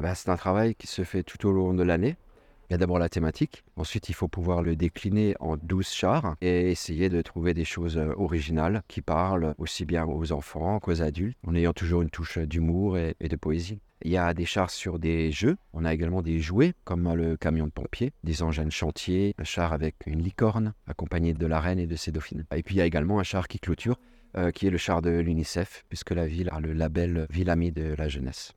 Eh ben, c'est un travail qui se fait tout au long de l'année. Il y a d'abord la thématique, ensuite il faut pouvoir le décliner en 12 chars et essayer de trouver des choses euh, originales qui parlent aussi bien aux enfants qu'aux adultes, en ayant toujours une touche d'humour et, de poésie. Il y a des chars sur des jeux, on a également des jouets comme le camion de pompier, des engins de chantier, un char avec une licorne accompagnée de la reine et de ses dauphines. Et puis il y a également un char qui clôture, euh, qui est le char de l'UNICEF, puisque la ville a le label Ville Amie de la jeunesse.